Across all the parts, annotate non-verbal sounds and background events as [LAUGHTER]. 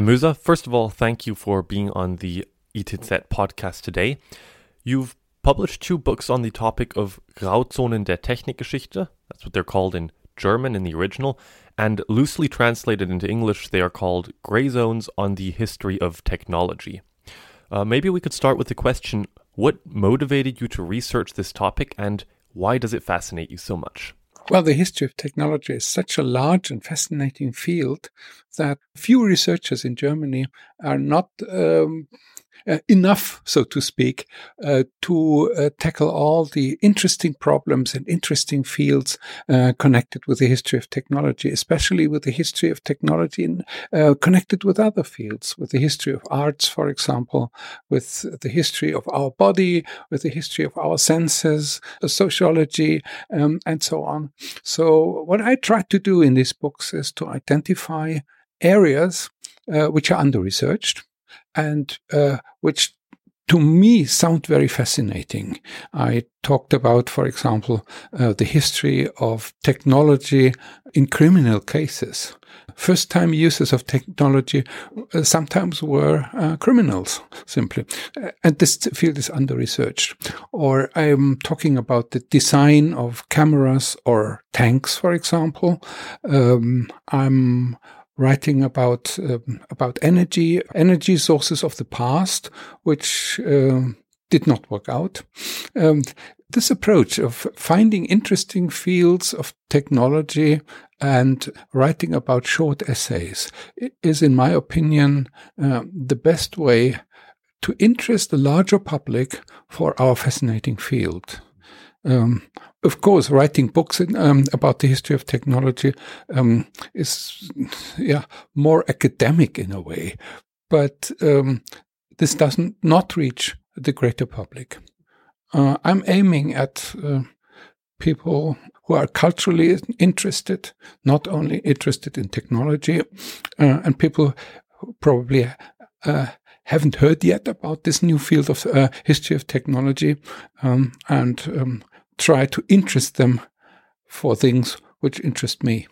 Moeser, first of all, thank you for being on the ETZ podcast today. You've published two books on the topic of Grauzonen der Technikgeschichte. That's what they're called in German in the original. And loosely translated into English, they are called Gray Zones on the History of Technology. Uh, maybe we could start with the question what motivated you to research this topic and why does it fascinate you so much? Well, the history of technology is such a large and fascinating field that few researchers in Germany are not um, uh, enough, so to speak, uh, to uh, tackle all the interesting problems and interesting fields uh, connected with the history of technology, especially with the history of technology in, uh, connected with other fields, with the history of arts, for example, with the history of our body, with the history of our senses, sociology, um, and so on. So, what I try to do in these books is to identify areas uh, which are under researched and uh, which to me sound very fascinating. I talked about, for example, uh, the history of technology in criminal cases. First time users of technology uh, sometimes were uh, criminals, simply. Uh, and this field is under researched. Or I'm talking about the design of cameras or tanks, for example. Um, I'm writing about uh, about energy, energy sources of the past, which uh, did not work out. Um, this approach of finding interesting fields of technology and writing about short essays is, in my opinion, uh, the best way to interest the larger public for our fascinating field. Um, of course, writing books in, um, about the history of technology um, is, yeah, more academic in a way, but um, this doesn't not reach the greater public. Uh, I'm aiming at uh, people who are culturally interested, not only interested in technology, uh, and people who probably uh, haven't heard yet about this new field of uh, history of technology, um, and um, try to interest them for things which interest me.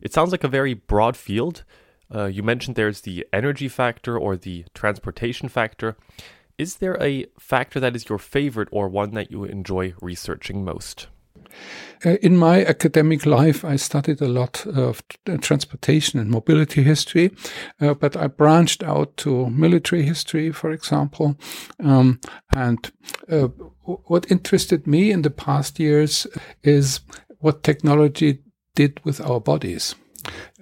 It sounds like a very broad field. Uh, you mentioned there's the energy factor or the transportation factor. Is there a factor that is your favorite or one that you enjoy researching most? Uh, in my academic life, I studied a lot of transportation and mobility history, uh, but I branched out to military history, for example. Um, and uh, what interested me in the past years is what technology did with our bodies.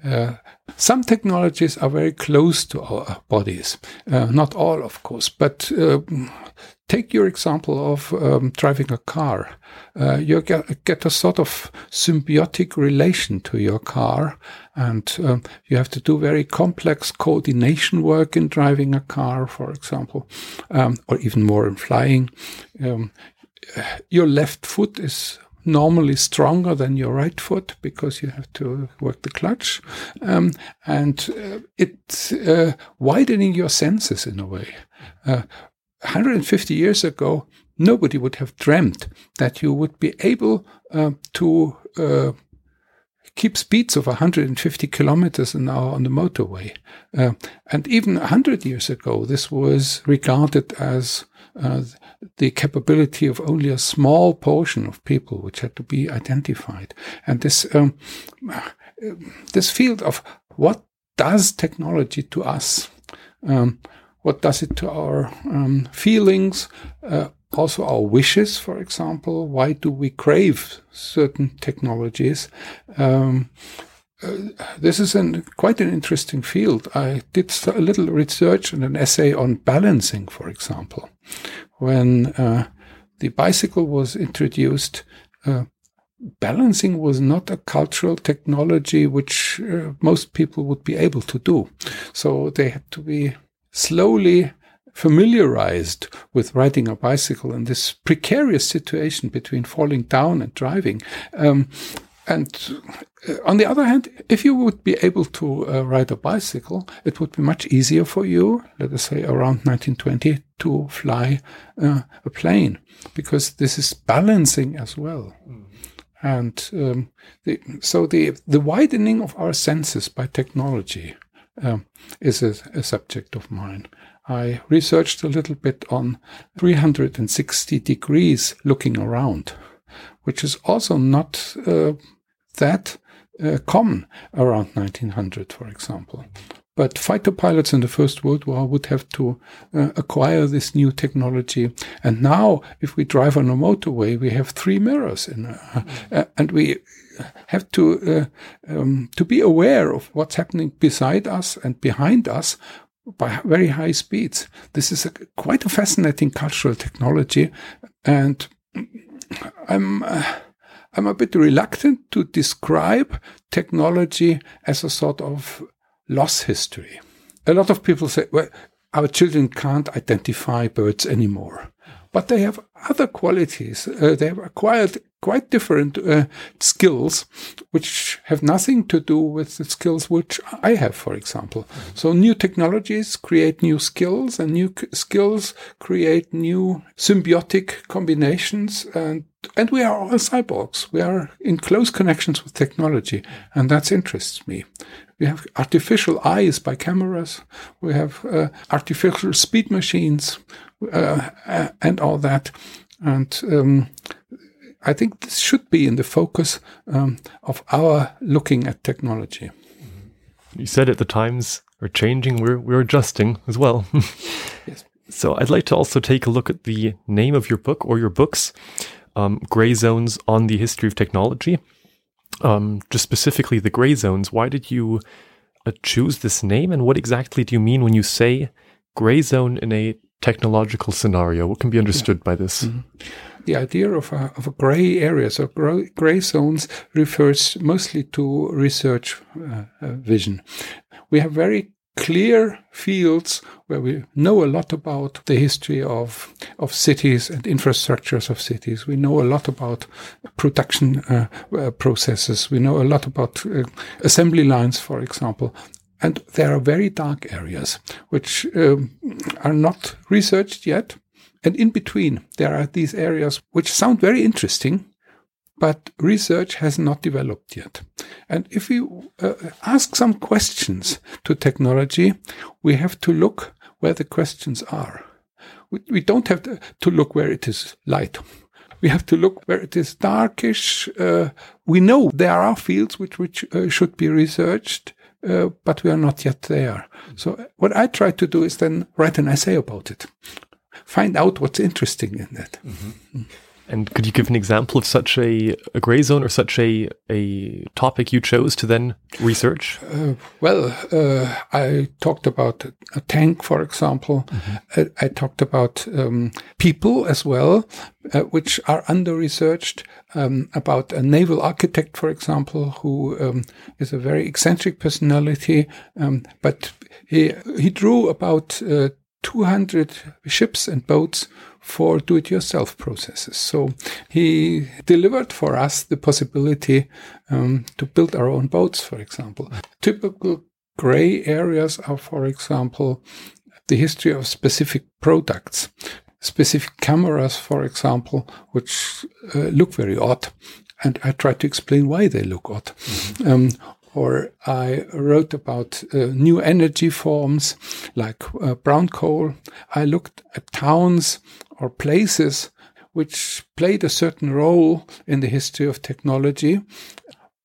Uh, some technologies are very close to our bodies, uh, not all, of course, but uh, take your example of um, driving a car. Uh, you get, get, a sort of symbiotic relation to your car, and um, you have to do very complex coordination work in driving a car, for example, um, or even more in flying. Um, your left foot is normally stronger than your right foot because you have to work the clutch. Um, and uh, it's uh, widening your senses in a way. Uh, 150 years ago, nobody would have dreamt that you would be able uh, to uh, keep speeds of 150 kilometers an hour on the motorway. Uh, and even 100 years ago, this was regarded as uh, the capability of only a small portion of people which had to be identified. And this, um, this field of what does technology to us? Um, what does it to our um, feelings? Uh, also our wishes, for example. Why do we crave certain technologies? Um, uh, this is an, quite an interesting field. I did a little research and an essay on balancing, for example. When uh, the bicycle was introduced, uh, balancing was not a cultural technology which uh, most people would be able to do. So they had to be slowly familiarized with riding a bicycle in this precarious situation between falling down and driving. Um, and on the other hand, if you would be able to uh, ride a bicycle, it would be much easier for you, let us say around 1920, to fly uh, a plane, because this is balancing as well. Mm. And um, the, so the, the widening of our senses by technology um, is a, a subject of mine. I researched a little bit on 360 degrees looking around, which is also not uh, that uh, common around 1900, for example. But fighter pilots in the First World War would have to uh, acquire this new technology. And now, if we drive on a motorway, we have three mirrors, in, uh, uh, and we have to uh, um, to be aware of what's happening beside us and behind us by very high speeds. This is a, quite a fascinating cultural technology, and I'm. I'm a bit reluctant to describe technology as a sort of loss history. A lot of people say, well, our children can't identify birds anymore. But they have other qualities. Uh, they have acquired quite different uh, skills, which have nothing to do with the skills which I have, for example. Mm-hmm. So new technologies create new skills, and new skills create new symbiotic combinations. And and we are all cyborgs. We are in close connections with technology, and that interests me. We have artificial eyes by cameras. We have uh, artificial speed machines uh, and all that. And um, I think this should be in the focus um, of our looking at technology. You said at the times are changing, we're, we're adjusting as well. [LAUGHS] yes. So I'd like to also take a look at the name of your book or your books, um, Gray Zones on the History of Technology. Um, just specifically the gray zones. Why did you uh, choose this name, and what exactly do you mean when you say gray zone in a technological scenario? What can be understood by this? Mm-hmm. The idea of a, of a gray area, so gray, zones, refers mostly to research uh, uh, vision. We have very clear fields where we know a lot about the history of of cities and infrastructures of cities. We know a lot about production uh, uh, processes. We know a lot about uh, assembly lines, for example. And there are very dark areas which um, are not researched yet. And in between, there are these areas which sound very interesting, but research has not developed yet. And if we uh, ask some questions to technology, we have to look where the questions are. We, we don't have to, look where it is light. We have to look where it is darkish. Uh, we know there are fields which, which uh, should be researched, uh, but we are not yet there. So what I try to do is then write an essay about it, find out what's interesting in it. Mm-hmm. Mm. And could you give an example of such a, a gray zone or such a, a topic you chose to then research? Uh, well, uh, I talked about a tank, for example. Mm-hmm. I, I, talked about um, people as well, uh, which are under researched. Um, about a naval architect, for example, who um, is a very eccentric personality, um, but he he drew about uh, 200 ships and boats for do it yourself processes. So he delivered for us the possibility um, to build our own boats, for example. Typical gray areas are, for example, the history of specific products, specific cameras, for example, which uh, look very odd. And I try to explain why they look odd. Mm-hmm. Um, or I wrote about uh, new energy forms like uh, brown coal. I looked at towns or places which played a certain role in the history of technology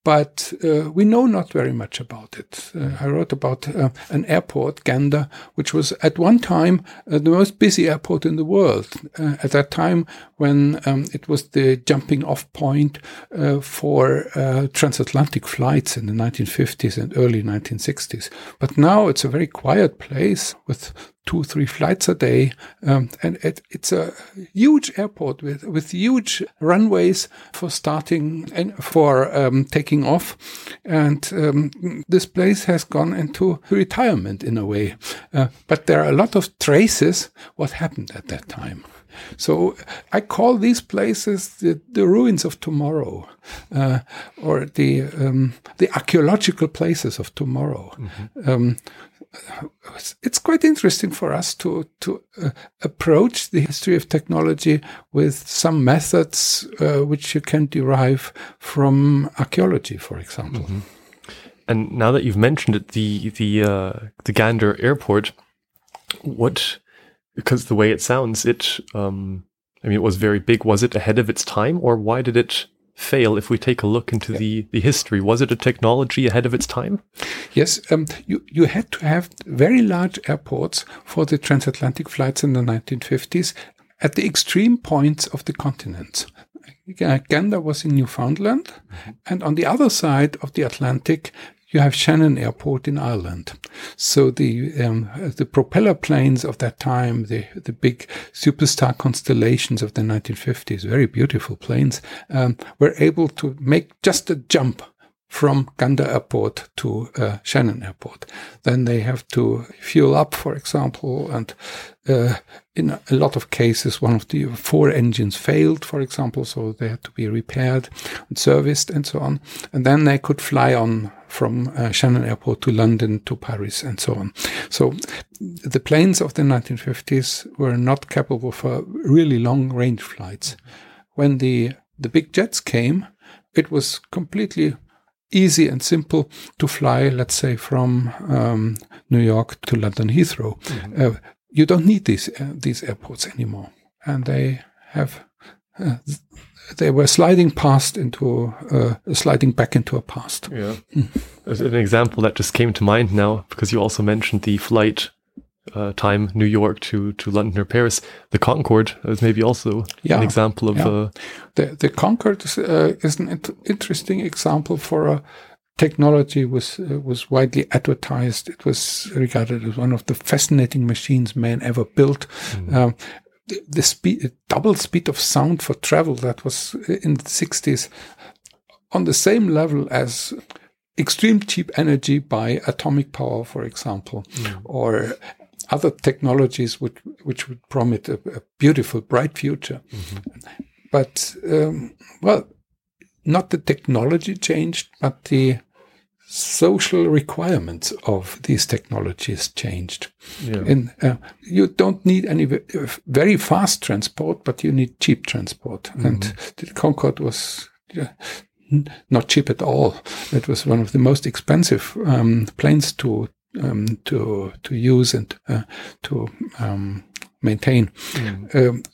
but uh, we know not very much about it. Uh, I wrote about uh, an airport, Gander, which was at one time uh, the most busy airport in the world. Uh, at that time, when um, it was the jumping off point uh, for transatlantic flights in the 1950s and early 1960s. But now it's a very quiet place with two, three flights a day. Um, and it, it's a huge airport with, with huge runways for starting and for um, taking off. And um, this place has gone into retirement in a way. Uh, but there are a lot of traces what happened at that time. So I call these places the, the ruins of tomorrow, uh, or the um, the archaeological places of tomorrow. Mm-hmm. Um, it's quite interesting for us to to uh, approach the history of technology with some methods uh, which you can derive from archaeology, for example. Mm -hmm. And now that you've mentioned it, the the uh, the Gander Airport, what because the way it sounds, it um, I mean, it was very big. Was it ahead of its time, or why did it fail? If we take a look into yeah. the the history, was it a technology ahead of its time? Yes, um, you you had to have very large airports for the transatlantic flights in the 1950s at the extreme points of the continent. Gander was in Newfoundland, mm-hmm. and on the other side of the Atlantic, you have Shannon Airport in Ireland. So the um, the propeller planes of that time, the the big superstar constellations of the 1950s, very beautiful planes, um, were able to make just a jump from Gander Airport to uh, Shannon Airport. Then they have to fuel up, for example, and uh, in a lot of cases, one of the four engines failed, for example, so they had to be repaired and serviced and so on. And then they could fly on from uh, Shannon Airport to London to Paris and so on. So the planes of the 1950s were not capable for really long range flights. When the the big jets came, it was completely easy and simple to fly, let's say, from um, New York to London Heathrow. Mm-hmm. Uh, you don't need these uh, these airports anymore, and they have uh, they were sliding past into uh, sliding back into a past. Yeah, mm. An example that just came to mind now because you also mentioned the flight uh, time New York to to London or Paris. The Concorde is maybe also yeah, an example of yeah. uh, the the Concorde is, uh, is an int- interesting example for a technology was uh, was widely advertised. It was regarded as one of the fascinating machines man ever built. Mm. Um, the, the speed, double speed of sound for travel that was in the 60s on the same level as extreme cheap energy by atomic power, for example, mm. or other technologies which, which would promise a, a beautiful, bright future. Mm-hmm. But, um, well, not the technology changed, but the social requirements of these technologies changed. Yeah. And uh, you don't need any very fast transport, but you need cheap transport. Mm-hmm. And the Concorde was not cheap at all. It was one of the most expensive um, planes to um, to to use and uh, to um, maintain. Mm.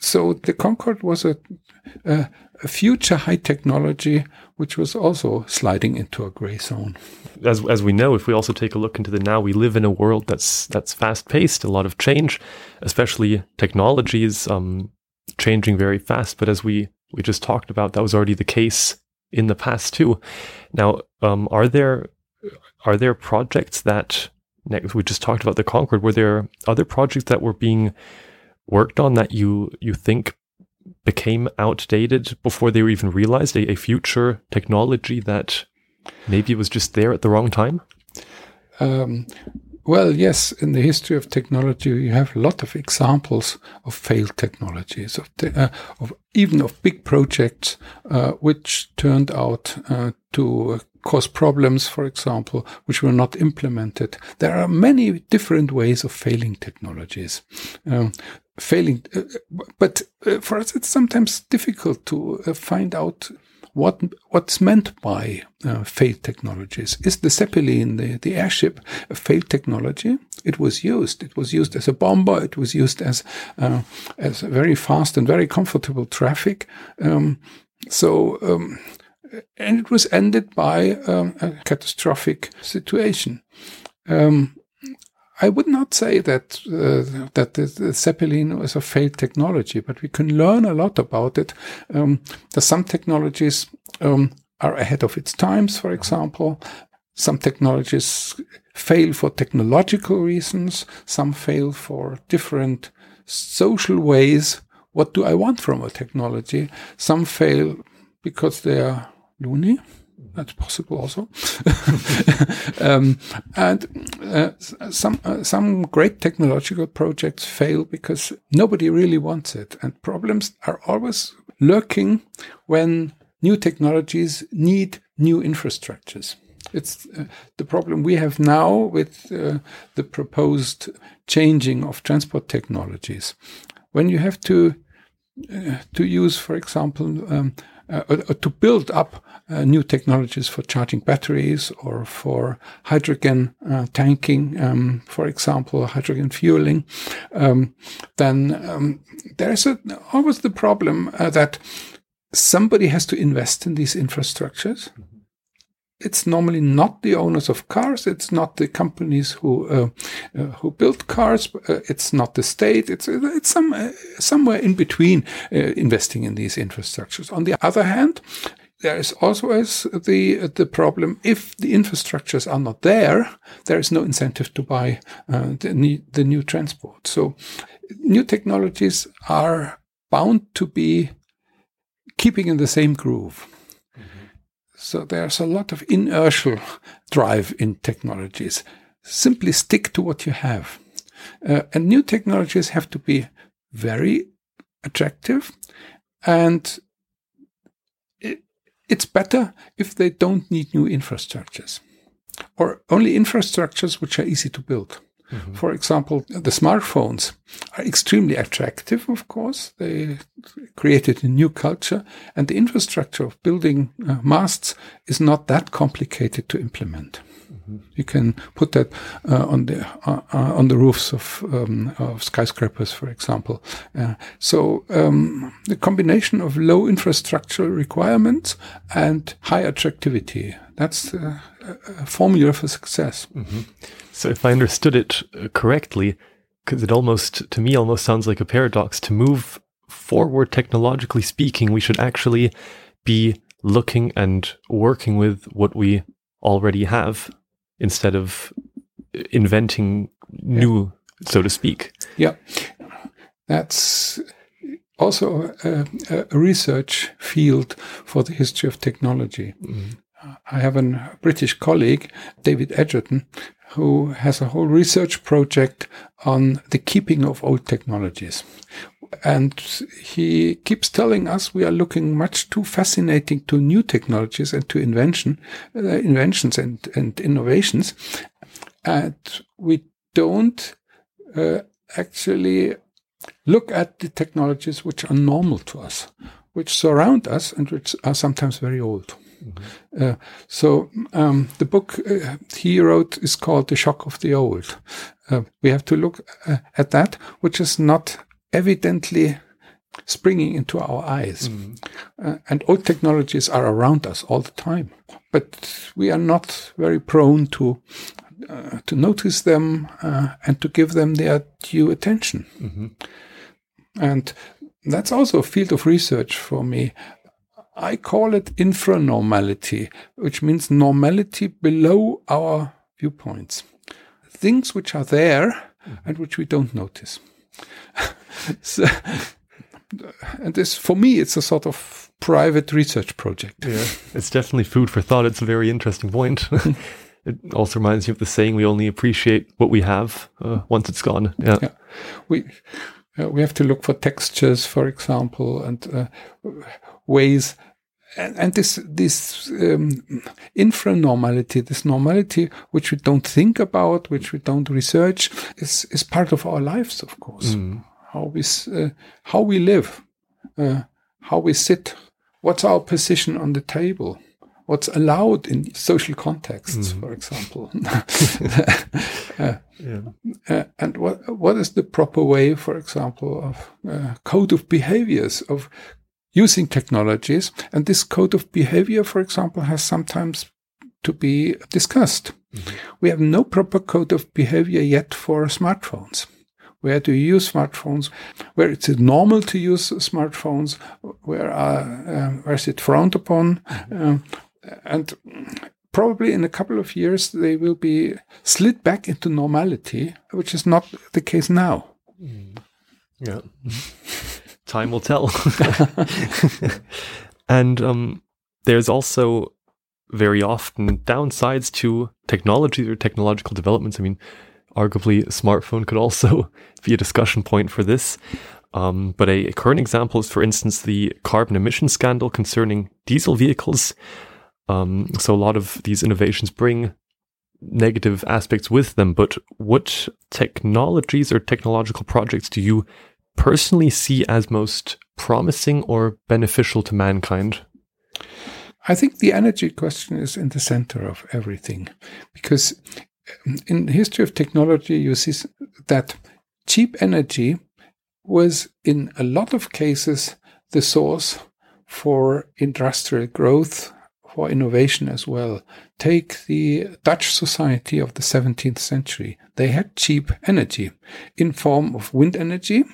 so the Concorde was a, a, a future high technology which was also sliding into a gray zone. As as we know, if we also take a look into the now, we live in a world that's that's fast paced, a lot of change, especially technologies um, changing very fast. But as we we just talked about, that was already the case in the past too. Now, um, are there are there projects that we just talked about the Concorde? Were there other projects that were being worked on that you you think became outdated before they were even realized a, a future technology that maybe was just there at the wrong time? Um, well, yes, in the history of technology, you have a lot of examples of failed technologies, of, te- uh, of even of big projects uh, which turned out uh, to cause problems, for example, which were not implemented. There are many different ways of failing technologies. Um, failing, uh, but uh, for us, it's sometimes difficult to uh, find out what what's meant by uh, failed technologies. Is the Zeppelin, the, the airship, a failed technology? It was used. It was used as a bomber. It was used as uh, as very fast and very comfortable traffic. Um, so. Um, and it was ended by um, a catastrophic situation. Um, I would not say that uh, that the, the, Zeppelin was a failed technology, but we can learn a lot about it. Um, some technologies um, are ahead of its times, for example. Some technologies fail for technological reasons. Some fail for different social ways. What do I want from a technology? Some fail because they are loony that's possible also. [LAUGHS] um, and uh, some uh, some great technological projects fail because nobody really wants it, and problems are always lurking when new technologies need new infrastructures. It's uh, the problem we have now with uh, the proposed changing of transport technologies. When you have to uh, to use, for example, um, to build up uh, new technologies for charging batteries or for hydrogen uh, tanking, um, for example, hydrogen fueling, um, then um, there's a, always the problem uh, that somebody has to invest in these infrastructures. Mm-hmm it's normally not the owners of cars. It's not the companies who uh, uh, who build cars. Uh, it's not the state. It's it's some uh, somewhere in between uh, investing in these infrastructures. On the other hand, there is also the the problem if the infrastructures are not there, there is no incentive to buy uh, the, new, the new transport. So, new technologies are bound to be keeping in the same groove. So there's a lot of inertial drive in technologies. Simply stick to what you have. Uh, and new technologies have to be very attractive and it, it's better if they don't need new infrastructures or only infrastructures which are easy to build. Mm-hmm. For example, the smartphones are extremely attractive, of course. They created a new culture, and the infrastructure of building uh, masts is not that complicated to implement. Mm-hmm. You can put that uh, on the uh, uh on the roofs of, um, of skyscrapers, for example. Uh, so um, the combination of low infrastructure requirements and high attractivity that's a, a formula for success. Mm-hmm. So, if I understood it uh, correctly, because it almost, to me, almost sounds like a paradox, to move forward technologically speaking, we should actually be looking and working with what we already have instead of inventing new, yeah. so to speak. Yeah. That's also a, a, research field for the history of technology. Mm-hmm. I have a British colleague, David Edgerton, who has a whole research project on the keeping of old technologies. And he keeps telling us we are looking much too fascinating to new technologies and to invention, uh, inventions and, and innovations. And we don't uh, actually look at the technologies which are normal to us, which surround us and which are sometimes very old. Mm-hmm. Uh, so um, the book uh, he wrote is called "The Shock of the Old." Uh, we have to look uh, at that, which is not evidently springing into our eyes. Mm. and old technologies are around us all the time, but we are not very prone to uh, to notice them and to give them their due attention. Mm-hmm. And that's also a field of research for me. I call it infranormality, which means normality below our viewpoints. Things which are there mm-hmm. and which we don't notice. [LAUGHS] so, and this, for me, it's a sort of private research project. Yeah, it's definitely food for thought. It's a very interesting point. [LAUGHS] it also reminds me of the saying, we only appreciate what we have uh, once it's gone. Yeah. yeah. We, uh, we have to look for textures, for example, and uh, ways. And, and this this um, infranormality, this normality which we don't think about, which we don't research, is is part of our lives, of course. Mm. How we uh, how we live, uh, how we sit, what's our position on the table, what's allowed in social contexts, mm. for example. [LAUGHS] [LAUGHS] uh, yeah. uh, and what what is the proper way, for example, of uh, code of behaviors of using technologies? And this code of behavior, for example, has sometimes to be discussed. Mm-hmm. We have no proper code of behavior yet for smartphones. Where do you use smartphones? Where it's normal to use smartphones? Where, are, uh, where is it frowned upon? Mm-hmm. Uh, and probably in a couple of years they will be slid back into normality, which is not the case now. Mm. Yeah, [LAUGHS] time will tell. [LAUGHS] and um, there's also very often downsides to technology or technological developments. I mean, arguably, a smartphone could also [LAUGHS] be a discussion point for this. Um, but a, current example is, for instance, the carbon emission scandal concerning diesel vehicles. Um, so a lot of these innovations bring negative aspects with them. But what technologies or technological projects do you personally see as most promising or beneficial to mankind? I think the energy question is in the center of everything because um, in the history of technology, you see that cheap energy was in a lot of cases the source for industrial growth, for innovation as well. Take the Dutch society of the 17th century. They had cheap energy in form of wind energy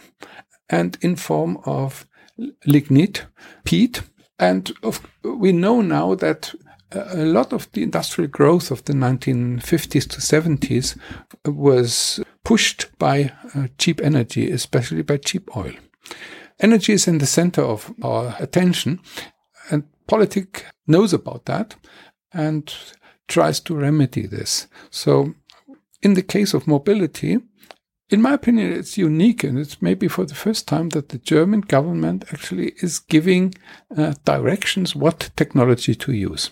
and in form of lignite, peat. And of, we know now that a lot of the industrial growth of the 1950s to 70s was pushed by uh, cheap energy, especially by cheap oil. Energy is in the center of our attention, and politics knows about that and tries to remedy this. So, in the case of mobility, in my opinion, it's unique, and it's maybe for the first time that the German government actually is giving uh, directions what technology to use.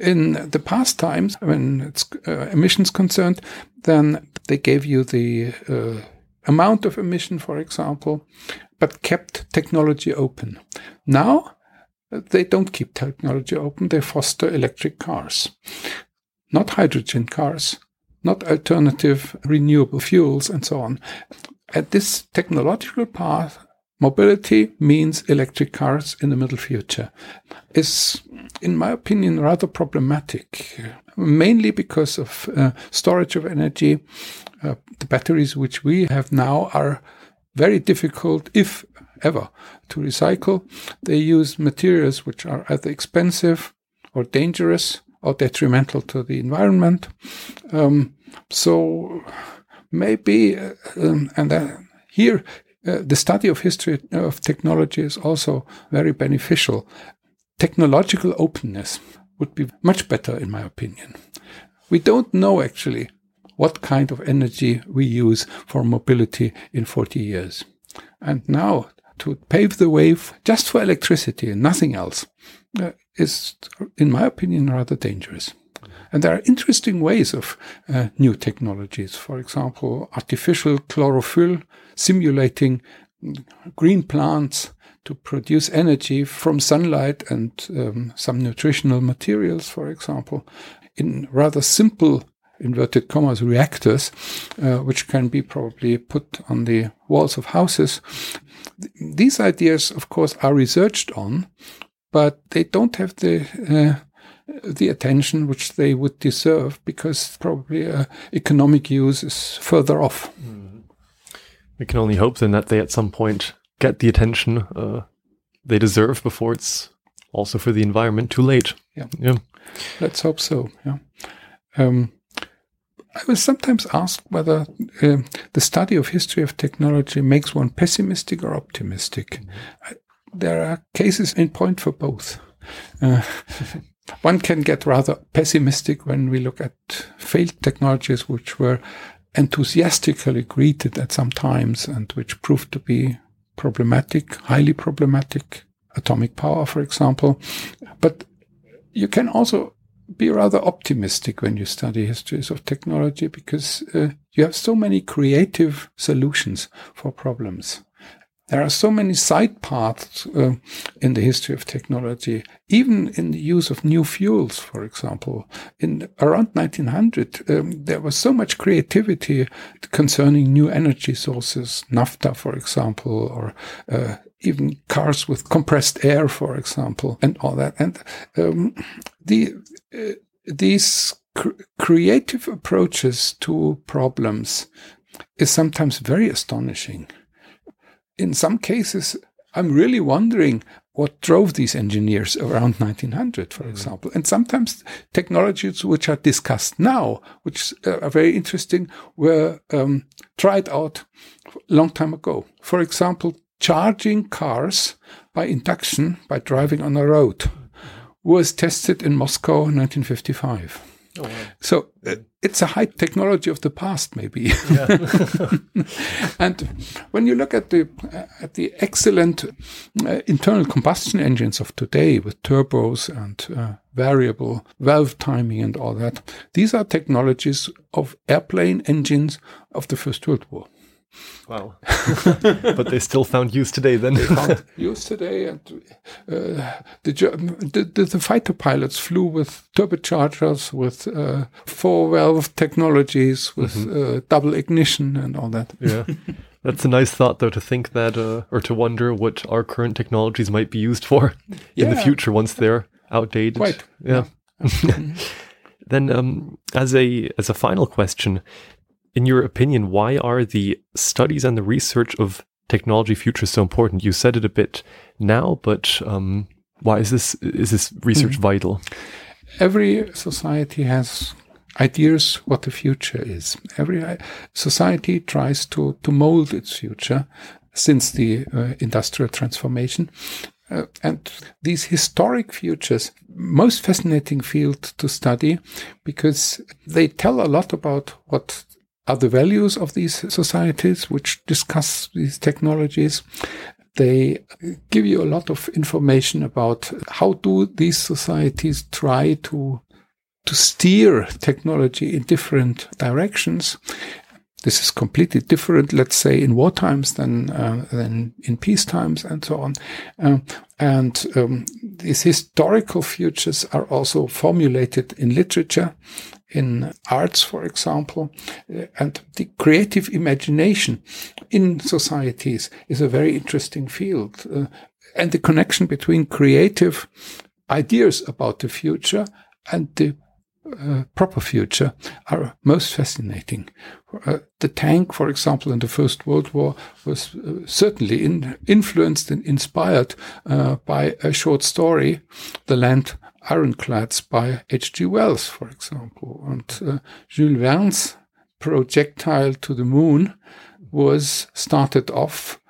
In the past times, when it's uh, emissions concerned, then they gave you the uh, amount of emission, for example, but kept technology open. Now, they don't keep technology open, they foster electric cars. Not hydrogen cars, not alternative renewable fuels, and so on. At this technological path, mobility means electric cars in the middle future is, in my opinion, rather problematic, mainly because of uh, storage of energy. Uh, the batteries which we have now are very difficult, if ever, to recycle. They use materials which are either expensive or dangerous or detrimental to the environment. Um, so maybe, uh, um, and uh, here uh, the study of history of technology is also very beneficial. Technological openness would be much better, in my opinion. We don't know actually what kind of energy we use for mobility in 40 years. And now to pave the way just for electricity and nothing else uh, is, in my opinion, rather dangerous. And there are interesting ways of uh, new technologies. For example, artificial chlorophyll simulating green plants to produce energy from sunlight and um, some nutritional materials, for example, in rather simple inverted commas reactors, uh, which can be probably put on the walls of houses. These ideas, of course, are researched on, but they don't have the uh, the attention which they would deserve because probably uh, economic use is further off. Mm. We can only hope then that they at some point get the attention uh, they deserve before it's also for the environment too late. Yeah. Yeah. Let's hope so. Yeah. Um, I was sometimes asked whether uh, the study of history of technology makes one pessimistic or optimistic. Mm -hmm. I, there are cases in point for both. Uh, [LAUGHS] one can get rather pessimistic when we look at failed technologies which were enthusiastically greeted at some times and which proved to be problematic, highly problematic, atomic power, for example. But you can also be rather optimistic when you study histories of technology because uh, you have so many creative solutions for problems. There are so many side paths uh, in the history of technology, even in the use of new fuels, for example. In around 1900, um, there was so much creativity concerning new energy sources, naphtha, for example, or uh, even cars with compressed air, for example, and all that. And um, the uh, these cr creative approaches to problems is sometimes very astonishing in some cases, I'm really wondering what drove these engineers around 1900, for mm. example. And sometimes technologies which are discussed now, which are very interesting, were um, tried out a long time ago. For example, charging cars by induction by driving on a road was tested in Moscow in 1955. Oh, wow. So uh, it's a high technology of the past, maybe. Yeah. [LAUGHS] and when you look at the uh, at the excellent uh, internal combustion engines of today with turbos and uh, variable valve timing and all that, these are technologies of airplane engines of the First World War. Wow. [LAUGHS] but they still found use today then. they found use today. And uh, the, the, the, the, fighter pilots flew with turbochargers, with uh, four valve technologies, with mm-hmm. uh, double ignition and all that. Yeah. [LAUGHS] That's a nice thought, though, to think that, uh, or to wonder what our current technologies might be used for in the future once they're outdated. Right. Yeah. yeah. [LAUGHS] then, um, as a as a final question, in your opinion, why are the studies and the research of technology futures so important? You said it a bit now, but um, why is this is this research mm. vital? Every society has ideas what the future is. Every uh, society tries to to mold its future since the uh, industrial transformation. Uh, and these historic futures, most fascinating field to study because they tell a lot about what the values of these societies which discuss these technologies. They give you a lot of information about how do these societies try to to steer technology in different directions. This is completely different, let's say, in war times than uh, than in peace times, and so on. Uh, and um, these historical futures are also formulated in literature in arts, for example, uh, and the creative imagination in societies is a very interesting field. Uh, and the connection between creative ideas about the future and the uh, proper future are most fascinating. Uh, the tank, for example, in the First World War was uh, certainly in, influenced and inspired uh, by a short story, The Land Ironclads by H.G. Wells, for example. And uh, Jules Verne's projectile to the moon was started off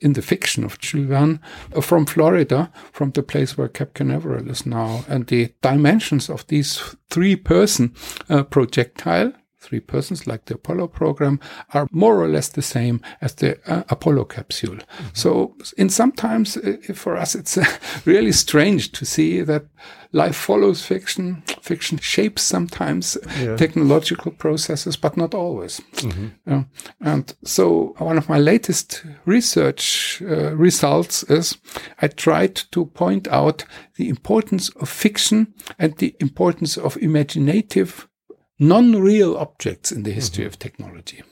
in the fiction of Jules Verne uh, from Florida, from the place where Cape Canaveral is now. And the dimensions of these three person uh, projectile three persons, like the Apollo program, are more or less the same as the uh, Apollo capsule. Mm-hmm. So, in sometimes uh, for us, it's uh, [LAUGHS] really strange to see that life follows fiction. Fiction shapes sometimes yeah. technological processes, but not always. Mm-hmm. and so, one of my latest research uh, results is I tried to point out the importance of fiction and the importance of imaginative non-real objects in the history mm -hmm. of technology.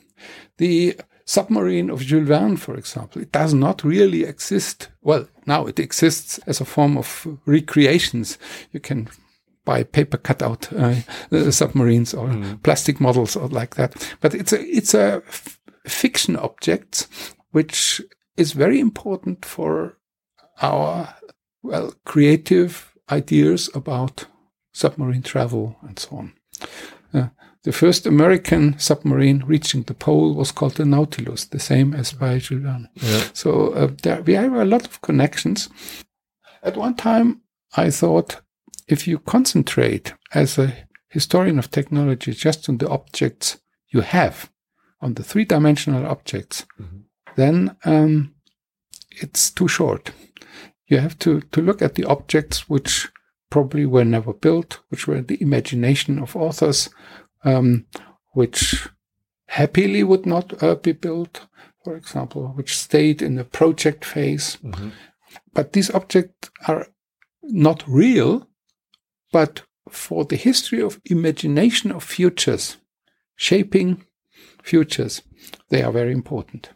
The submarine of Jules Verne, for example, it does not really exist. Well, now it exists as a form of recreations. You can buy paper cutout uh, submarines or mm. plastic models or like that. But it's a it's a fiction object which is very important for our well creative ideas about submarine travel and so on. Uh, the first American submarine reaching the pole was called the Nautilus, the same as by Jules Verne. Yeah. So uh, there, we have a lot of connections. At one time, I thought if you concentrate as a historian of technology just on the objects you have, on the three dimensional objects, mm-hmm. then um, it's too short. You have to, to look at the objects which probably were never built, which were the imagination of authors, um, which happily would not uh, be built, for example, which stayed in the project phase. Mm-hmm. But these objects are not real, but for the history of imagination of futures, shaping futures, they are very important.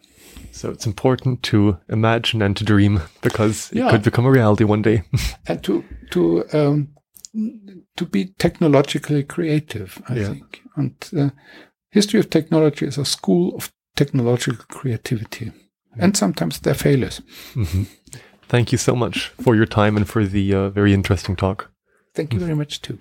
So it's important to imagine and to dream because it yeah. could become a reality one day. [LAUGHS] and to to um, to be technologically creative, I yeah. think. And uh, history of technology is a school of technological creativity, yeah. and sometimes they're failures. Mm-hmm. Thank you so much for your time and for the uh, very interesting talk. Thank you very much too.